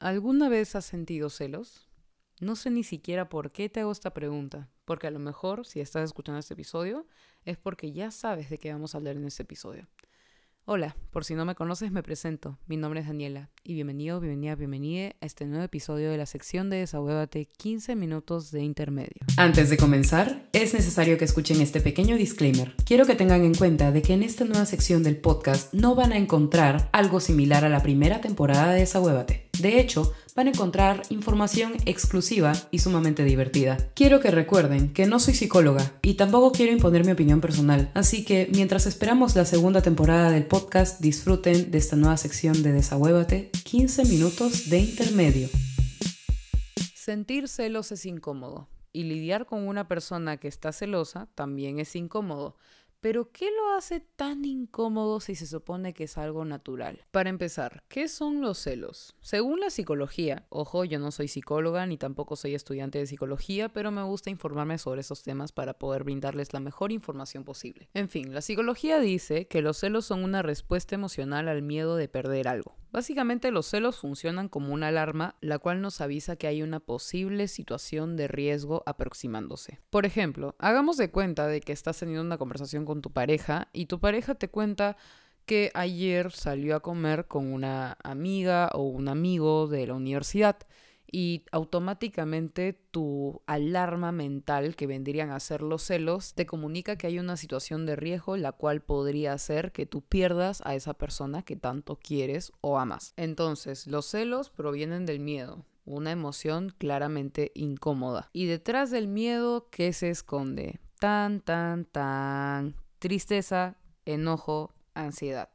¿Alguna vez has sentido celos? No sé ni siquiera por qué te hago esta pregunta, porque a lo mejor si estás escuchando este episodio es porque ya sabes de qué vamos a hablar en este episodio. Hola, por si no me conoces me presento, mi nombre es Daniela y bienvenido, bienvenida, bienvenida a este nuevo episodio de la sección de Desahuévate 15 minutos de intermedio. Antes de comenzar, es necesario que escuchen este pequeño disclaimer. Quiero que tengan en cuenta de que en esta nueva sección del podcast no van a encontrar algo similar a la primera temporada de Desahuévate. De hecho, van a encontrar información exclusiva y sumamente divertida. Quiero que recuerden que no soy psicóloga y tampoco quiero imponer mi opinión personal, así que mientras esperamos la segunda temporada del podcast, disfruten de esta nueva sección de Desahuévate, 15 minutos de intermedio. Sentir celos es incómodo y lidiar con una persona que está celosa también es incómodo. Pero ¿qué lo hace tan incómodo si se supone que es algo natural? Para empezar, ¿qué son los celos? Según la psicología, ojo, yo no soy psicóloga ni tampoco soy estudiante de psicología, pero me gusta informarme sobre esos temas para poder brindarles la mejor información posible. En fin, la psicología dice que los celos son una respuesta emocional al miedo de perder algo. Básicamente los celos funcionan como una alarma, la cual nos avisa que hay una posible situación de riesgo aproximándose. Por ejemplo, hagamos de cuenta de que estás teniendo una conversación con tu pareja y tu pareja te cuenta que ayer salió a comer con una amiga o un amigo de la universidad y automáticamente tu alarma mental, que vendrían a ser los celos, te comunica que hay una situación de riesgo la cual podría hacer que tú pierdas a esa persona que tanto quieres o amas. Entonces, los celos provienen del miedo, una emoción claramente incómoda. Y detrás del miedo, ¿qué se esconde? Tan, tan, tan. Tristeza, enojo, ansiedad.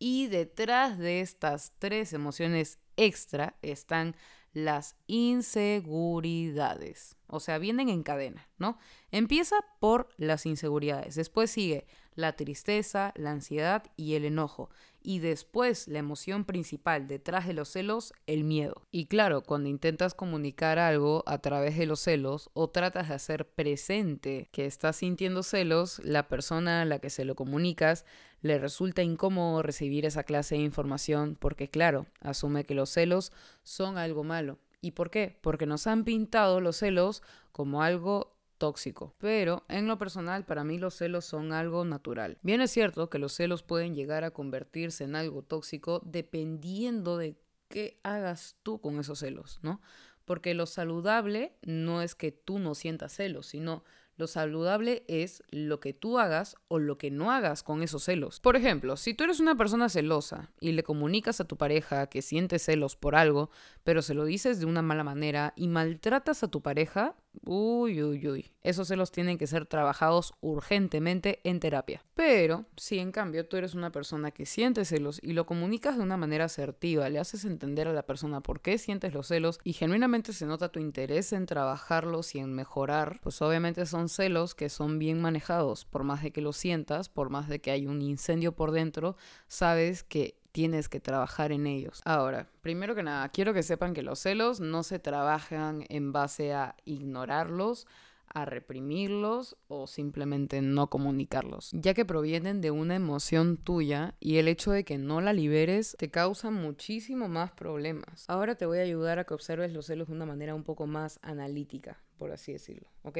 Y detrás de estas tres emociones extra están las inseguridades. O sea, vienen en cadena, ¿no? Empieza por las inseguridades, después sigue la tristeza, la ansiedad y el enojo. Y después la emoción principal detrás de los celos, el miedo. Y claro, cuando intentas comunicar algo a través de los celos o tratas de hacer presente que estás sintiendo celos, la persona a la que se lo comunicas le resulta incómodo recibir esa clase de información porque claro, asume que los celos son algo malo. ¿Y por qué? Porque nos han pintado los celos como algo tóxico. Pero en lo personal, para mí los celos son algo natural. Bien es cierto que los celos pueden llegar a convertirse en algo tóxico dependiendo de qué hagas tú con esos celos, ¿no? Porque lo saludable no es que tú no sientas celos, sino lo saludable es lo que tú hagas o lo que no hagas con esos celos. Por ejemplo, si tú eres una persona celosa y le comunicas a tu pareja que sientes celos por algo, pero se lo dices de una mala manera y maltratas a tu pareja, Uy, uy, uy. Esos celos tienen que ser trabajados urgentemente en terapia. Pero si en cambio tú eres una persona que siente celos y lo comunicas de una manera asertiva, le haces entender a la persona por qué sientes los celos y genuinamente se nota tu interés en trabajarlos y en mejorar, pues obviamente son celos que son bien manejados. Por más de que lo sientas, por más de que hay un incendio por dentro, sabes que tienes que trabajar en ellos. Ahora, primero que nada, quiero que sepan que los celos no se trabajan en base a ignorarlos, a reprimirlos o simplemente no comunicarlos, ya que provienen de una emoción tuya y el hecho de que no la liberes te causa muchísimo más problemas. Ahora te voy a ayudar a que observes los celos de una manera un poco más analítica, por así decirlo, ¿ok?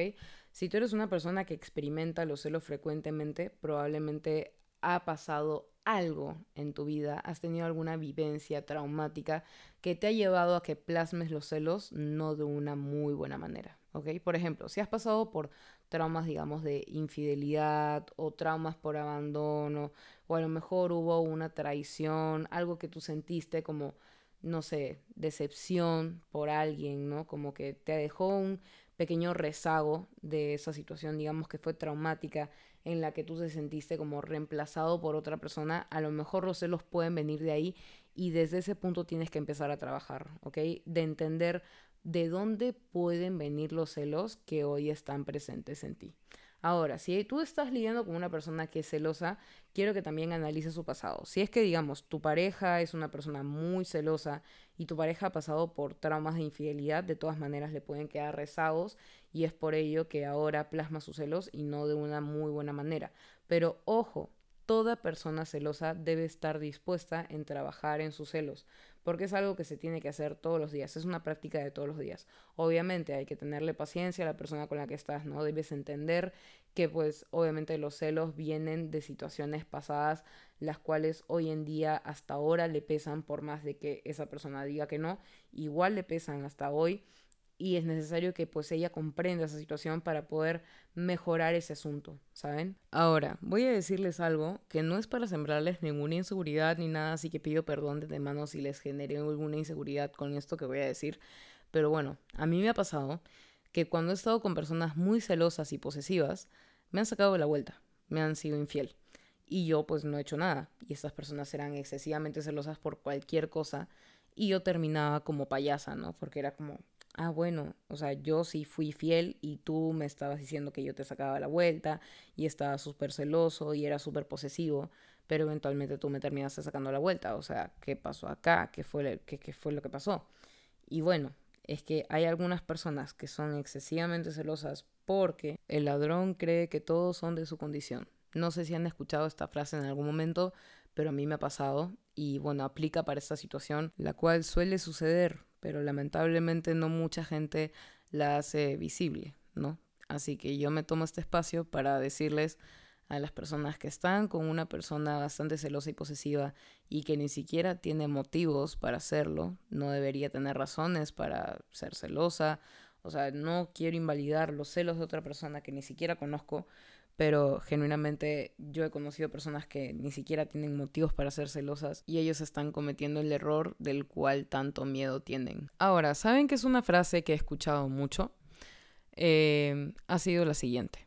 Si tú eres una persona que experimenta los celos frecuentemente, probablemente ha pasado algo en tu vida, has tenido alguna vivencia traumática que te ha llevado a que plasmes los celos no de una muy buena manera, ¿ok? Por ejemplo, si has pasado por traumas, digamos, de infidelidad o traumas por abandono, o a lo mejor hubo una traición, algo que tú sentiste como, no sé, decepción por alguien, ¿no? Como que te dejó un pequeño rezago de esa situación, digamos que fue traumática en la que tú te sentiste como reemplazado por otra persona, a lo mejor los celos pueden venir de ahí y desde ese punto tienes que empezar a trabajar, ¿ok? De entender de dónde pueden venir los celos que hoy están presentes en ti. Ahora, si tú estás lidiando con una persona que es celosa, quiero que también analices su pasado. Si es que, digamos, tu pareja es una persona muy celosa y tu pareja ha pasado por traumas de infidelidad, de todas maneras le pueden quedar rezagos y es por ello que ahora plasma sus celos y no de una muy buena manera. Pero ojo, toda persona celosa debe estar dispuesta en trabajar en sus celos, porque es algo que se tiene que hacer todos los días, es una práctica de todos los días. Obviamente hay que tenerle paciencia a la persona con la que estás, ¿no? Debes entender que pues obviamente los celos vienen de situaciones pasadas, las cuales hoy en día hasta ahora le pesan por más de que esa persona diga que no, igual le pesan hasta hoy y es necesario que pues ella comprenda esa situación para poder mejorar ese asunto, ¿saben? Ahora, voy a decirles algo que no es para sembrarles ninguna inseguridad ni nada, así que pido perdón de mano si les generé alguna inseguridad con esto que voy a decir, pero bueno, a mí me ha pasado que cuando he estado con personas muy celosas y posesivas, me han sacado de la vuelta, me han sido infiel. Y yo pues no he hecho nada. Y estas personas eran excesivamente celosas por cualquier cosa. Y yo terminaba como payasa, ¿no? Porque era como, ah, bueno, o sea, yo sí fui fiel y tú me estabas diciendo que yo te sacaba la vuelta y estaba súper celoso y era súper posesivo, pero eventualmente tú me terminaste sacando la vuelta, o sea, ¿qué pasó acá? ¿Qué fue, qué, qué fue lo que pasó? Y bueno, es que hay algunas personas que son excesivamente celosas porque el ladrón cree que todos son de su condición. No sé si han escuchado esta frase en algún momento, pero a mí me ha pasado y bueno, aplica para esta situación, la cual suele suceder pero lamentablemente no mucha gente la hace visible, ¿no? Así que yo me tomo este espacio para decirles a las personas que están con una persona bastante celosa y posesiva y que ni siquiera tiene motivos para hacerlo, no debería tener razones para ser celosa, o sea, no quiero invalidar los celos de otra persona que ni siquiera conozco, pero genuinamente yo he conocido personas que ni siquiera tienen motivos para ser celosas y ellos están cometiendo el error del cual tanto miedo tienen. Ahora, ¿saben que es una frase que he escuchado mucho? Eh, ha sido la siguiente.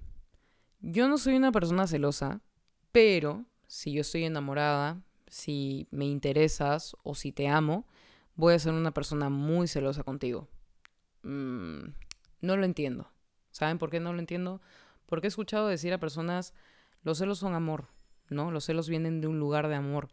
Yo no soy una persona celosa, pero si yo estoy enamorada, si me interesas o si te amo, voy a ser una persona muy celosa contigo. Mm, no lo entiendo. ¿Saben por qué no lo entiendo? Porque he escuchado decir a personas, los celos son amor, ¿no? Los celos vienen de un lugar de amor.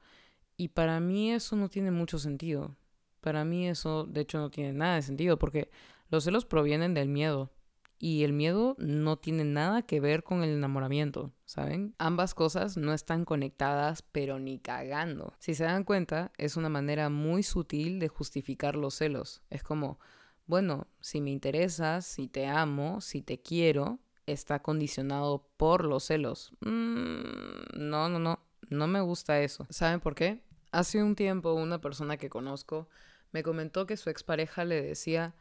Y para mí eso no tiene mucho sentido. Para mí eso, de hecho, no tiene nada de sentido, porque los celos provienen del miedo. Y el miedo no tiene nada que ver con el enamoramiento, ¿saben? Ambas cosas no están conectadas, pero ni cagando. Si se dan cuenta, es una manera muy sutil de justificar los celos. Es como, bueno, si me interesas, si te amo, si te quiero, está condicionado por los celos. Mm, no, no, no, no me gusta eso. ¿Saben por qué? Hace un tiempo una persona que conozco me comentó que su expareja le decía,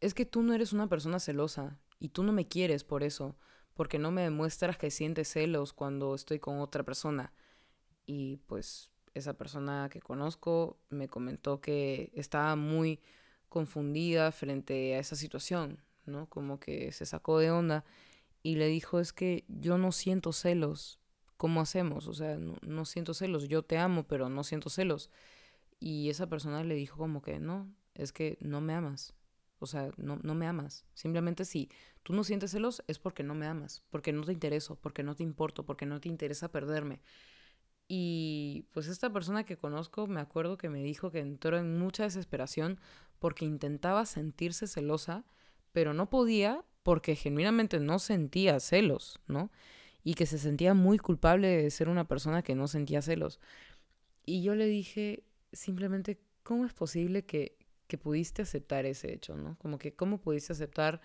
es que tú no eres una persona celosa y tú no me quieres por eso, porque no me demuestras que sientes celos cuando estoy con otra persona. Y pues esa persona que conozco me comentó que estaba muy confundida frente a esa situación, ¿no? Como que se sacó de onda y le dijo, es que yo no siento celos. ¿Cómo hacemos? O sea, no, siento celos. Yo te amo, pero no siento celos. Y esa persona le dijo como que no, es que no me amas. O sea, no, no me amas. Simplemente si tú no sientes celos es porque no me amas, porque no te intereso, porque no te importo, porque no te interesa perderme. Y pues esta persona que conozco me acuerdo que me dijo que entró en mucha desesperación porque intentaba sentirse celosa, pero no podía porque genuinamente no sentía celos, ¿no? Y que se sentía muy culpable de ser una persona que no sentía celos. Y yo le dije, simplemente, ¿cómo es posible que, que pudiste aceptar ese hecho, ¿no? Como que, ¿cómo pudiste aceptar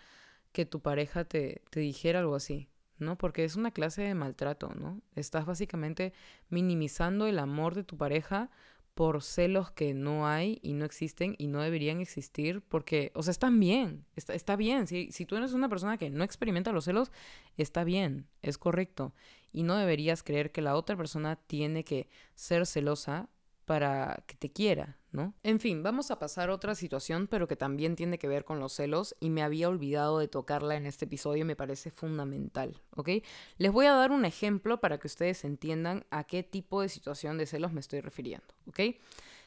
que tu pareja te, te dijera algo así? ¿no? Porque es una clase de maltrato, ¿no? Estás básicamente minimizando el amor de tu pareja por celos que no hay y no existen y no deberían existir porque, o sea, están bien, está, está bien. Si, si tú eres una persona que no experimenta los celos, está bien, es correcto. Y no deberías creer que la otra persona tiene que ser celosa para que te quiera, En fin, vamos a pasar a otra situación, pero que también tiene que ver con los celos y me había olvidado de tocarla en este episodio y me parece fundamental, ¿ok? Les voy a dar un ejemplo para que ustedes entiendan a qué tipo de situación de celos me estoy refiriendo, ¿ok?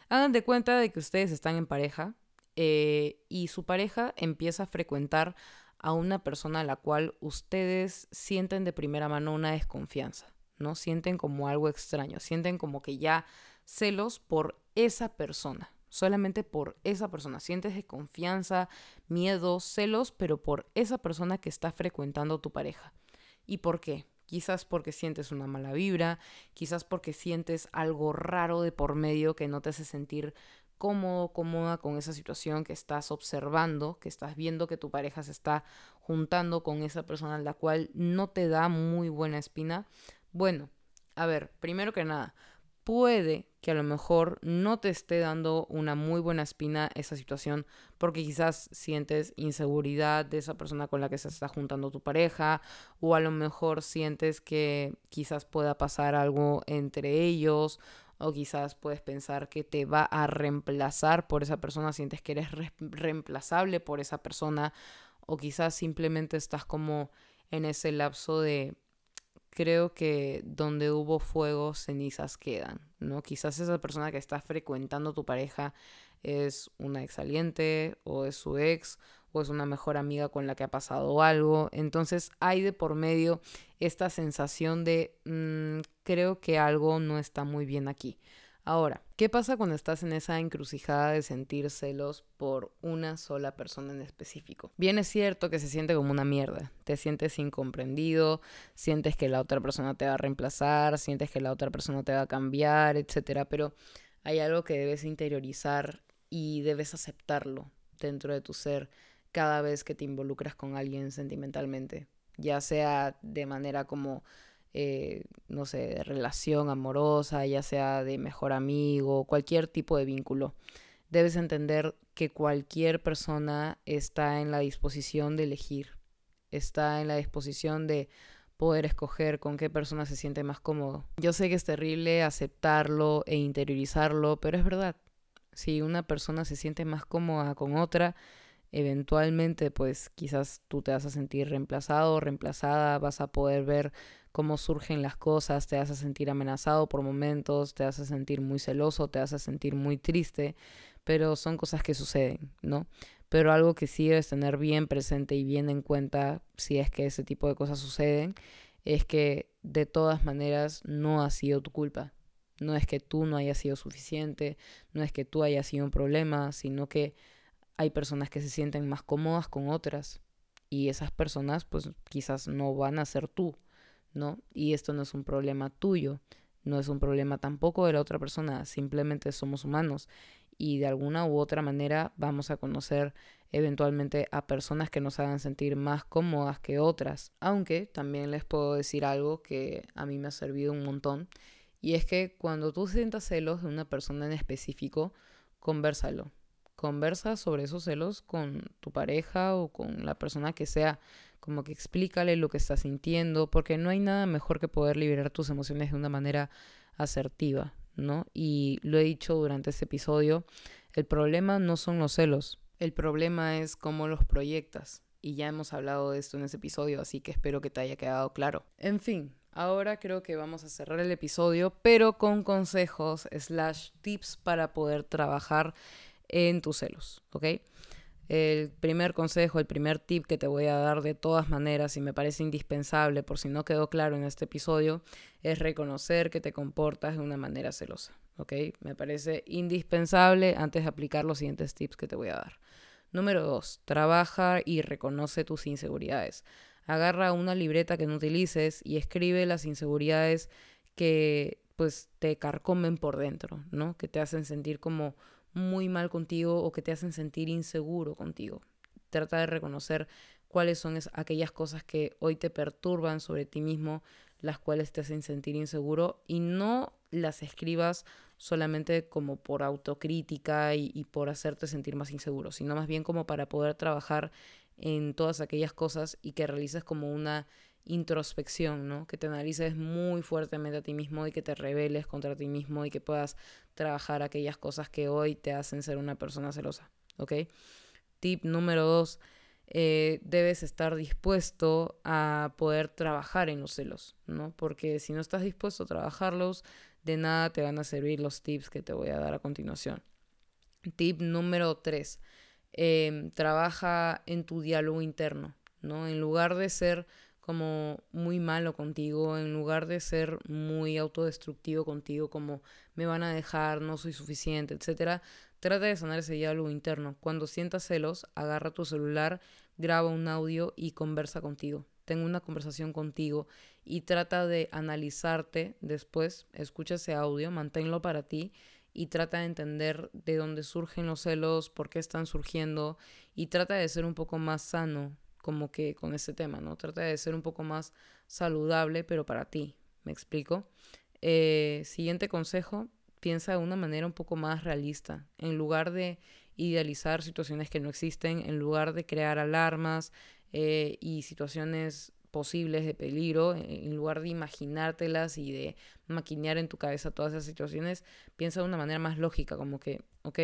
Hagan de cuenta de que ustedes están en pareja eh, y su pareja empieza a frecuentar a una persona a la cual ustedes sienten de primera mano una desconfianza, ¿no? Sienten como algo extraño, sienten como que ya celos por esa persona, solamente por esa persona. Sientes desconfianza, miedo, celos, pero por esa persona que está frecuentando tu pareja. ¿Y por qué? Quizás porque sientes una mala vibra, quizás porque sientes algo raro de por medio que no te hace sentir cómodo, cómoda con esa situación que estás observando, que estás viendo que tu pareja se está juntando con esa persona la cual no te da muy buena espina, bueno, a ver, primero que nada, puede que a lo mejor no te esté dando una muy buena espina esa situación porque quizás sientes inseguridad de esa persona con la que se está juntando tu pareja o a lo mejor sientes que quizás pueda pasar algo entre ellos o quizás puedes pensar que te va a reemplazar por esa persona, sientes que eres reemplazable por esa persona o quizás simplemente estás como en ese lapso de creo que donde hubo fuego, cenizas quedan, ¿no? Quizás esa persona que está frecuentando tu pareja es una exaliente o es su ex o es una mejor amiga con la que ha pasado algo. Entonces hay de por medio esta sensación de mm, creo que algo no está muy bien aquí. Ahora, ¿qué pasa cuando estás en esa encrucijada de sentir celos por una sola persona en específico? Bien es cierto que se siente como una mierda, te sientes incomprendido, sientes que la otra persona te va a reemplazar, sientes que la otra persona te va a cambiar, etc. Pero hay algo que debes interiorizar y debes aceptarlo dentro de tu ser cada vez que te involucras con alguien sentimentalmente, ya sea de manera como eh, no sé, de relación amorosa, ya sea de mejor amigo, cualquier tipo de vínculo. Debes entender que cualquier persona está en la disposición de elegir, está en la disposición de poder escoger con qué persona se siente más cómodo. Yo sé que es terrible aceptarlo e interiorizarlo, pero es verdad. Si una persona se siente más cómoda con otra, eventualmente pues quizás tú te vas a sentir reemplazado o reemplazada, vas a poder ver cómo surgen las cosas, te a sentir amenazado por momentos, te a sentir muy celoso, te a sentir muy triste, pero son cosas que suceden, ¿no? Pero algo que sí debes tener bien presente y bien en cuenta si es que ese tipo de cosas suceden, es que de todas maneras no ha sido tu culpa. No es que tú no hayas sido suficiente, no es que tú hayas sido un problema, sino que hay personas que se sienten más cómodas con otras y esas personas pues quizás no van a ser tú. ¿No? Y esto no es un problema tuyo, no es un problema tampoco de la otra persona, simplemente somos humanos y de alguna u otra manera vamos a conocer eventualmente a personas que nos hagan sentir más cómodas que otras. Aunque también les puedo decir algo que a mí me ha servido un montón y es que cuando tú sientas celos de una persona en específico, conversalo. Conversa sobre esos celos con tu pareja o con la persona que sea como que explícale lo que estás sintiendo, porque no hay nada mejor que poder liberar tus emociones de una manera asertiva, ¿no? Y lo he dicho durante este episodio, el problema no son los celos, el problema es cómo los proyectas. Y ya hemos hablado de esto en ese episodio, así que espero que te haya quedado claro. En fin, ahora creo que vamos a cerrar el episodio, pero con consejos slash tips para poder trabajar en tus celos, ¿ok? El primer consejo, el primer tip que te voy a dar de todas maneras y me parece indispensable por si no quedó claro en este episodio es reconocer que te comportas de una manera celosa. ¿Ok? Me parece indispensable antes de aplicar los siguientes tips que te voy a dar. Número dos, trabaja y reconoce tus inseguridades. Agarra una libreta que no utilices y escribe las inseguridades que pues te carcomen por dentro, ¿no? Que te hacen sentir como muy mal contigo o que te hacen sentir inseguro contigo. Trata de reconocer cuáles son aquellas cosas que hoy te perturban sobre ti mismo, las cuales te hacen sentir inseguro y no las escribas solamente como por autocrítica y, y por hacerte sentir más inseguro, sino más bien como para poder trabajar en todas aquellas cosas y que realices como una introspección, ¿no? Que te analices muy fuertemente a ti mismo y que te rebeles contra ti mismo y que puedas trabajar aquellas cosas que hoy te hacen ser una persona celosa, ¿ok? Tip número dos, eh, debes estar dispuesto a poder trabajar en los celos, ¿no? Porque si no estás dispuesto a trabajarlos, de nada te van a servir los tips que te voy a dar a continuación. Tip número tres, em, trabaja en tu diálogo interno, ¿no? En lugar de ser como muy malo contigo, en lugar de ser muy autodestructivo contigo, como me van a dejar, no soy suficiente, etcétera, trata de sanar ese diálogo interno. Cuando sientas celos, agarra tu celular, graba un audio y conversa contigo. Tengo una conversación contigo y trata de analizarte después, escucha ese audio, manténlo para ti y trata de entender de dónde surgen los celos, por qué están surgiendo y trata de ser un poco más sano como que con ese tema, ¿no? Trata de ser un poco más saludable, pero para ti, ¿me explico? Eh, siguiente consejo, piensa de una manera un poco más realista. En lugar de idealizar situaciones que no existen, en lugar de crear alarmas eh, y situaciones posibles de peligro, en lugar de imaginártelas y de maquinear en tu cabeza todas esas situaciones, piensa de una manera más lógica, como que, ok,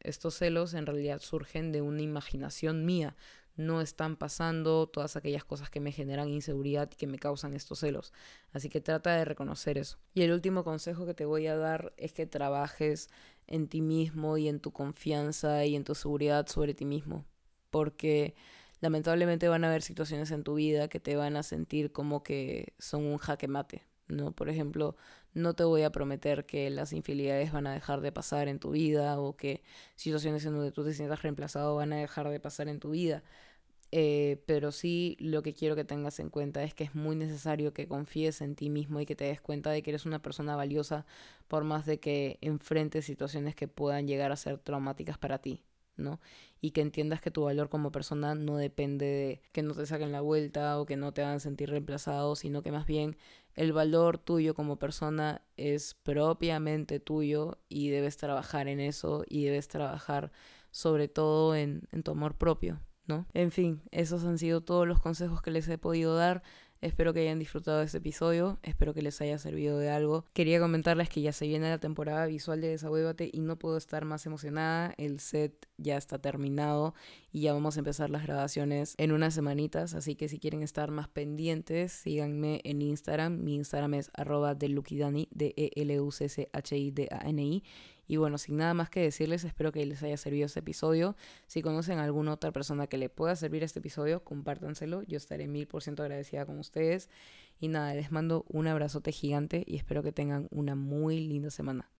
estos celos en realidad surgen de una imaginación mía, no están pasando todas aquellas cosas que me generan inseguridad y que me causan estos celos. Así que trata de reconocer eso. Y el último consejo que te voy a dar es que trabajes en ti mismo y en tu confianza y en tu seguridad sobre ti mismo. Porque lamentablemente van a haber situaciones en tu vida que te van a sentir como que son un jaque mate, ¿no? Por ejemplo, no te voy a prometer que las infidelidades van a dejar de pasar en tu vida o que situaciones en donde tú te sientas reemplazado van a dejar de pasar en tu vida. Eh, pero sí lo que quiero que tengas en cuenta es que es muy necesario que confíes en ti mismo y que te des cuenta de que eres una persona valiosa por más de que enfrentes situaciones que puedan llegar a ser traumáticas para ti. ¿no? Y que entiendas que tu valor como persona no depende de que no te saquen la vuelta o que no te hagan sentir reemplazado, sino que más bien el valor tuyo como persona es propiamente tuyo y debes trabajar en eso y debes trabajar sobre todo en, en tu amor propio, ¿no? En fin, esos han sido todos los consejos que les he podido dar. Espero que hayan disfrutado de este episodio, espero que les haya servido de algo. Quería comentarles que ya se viene la temporada visual de Desahuévate y no puedo estar más emocionada. El set ya está terminado y ya vamos a empezar las grabaciones en unas semanitas, así que si quieren estar más pendientes, síganme en Instagram. Mi Instagram es arroba delukidani, d e l u c i d a n i y bueno, sin nada más que decirles, espero que les haya servido este episodio. Si conocen a alguna otra persona que le pueda servir este episodio, compártanselo. Yo estaré mil por ciento agradecida con ustedes. Y nada, les mando un abrazote gigante y espero que tengan una muy linda semana.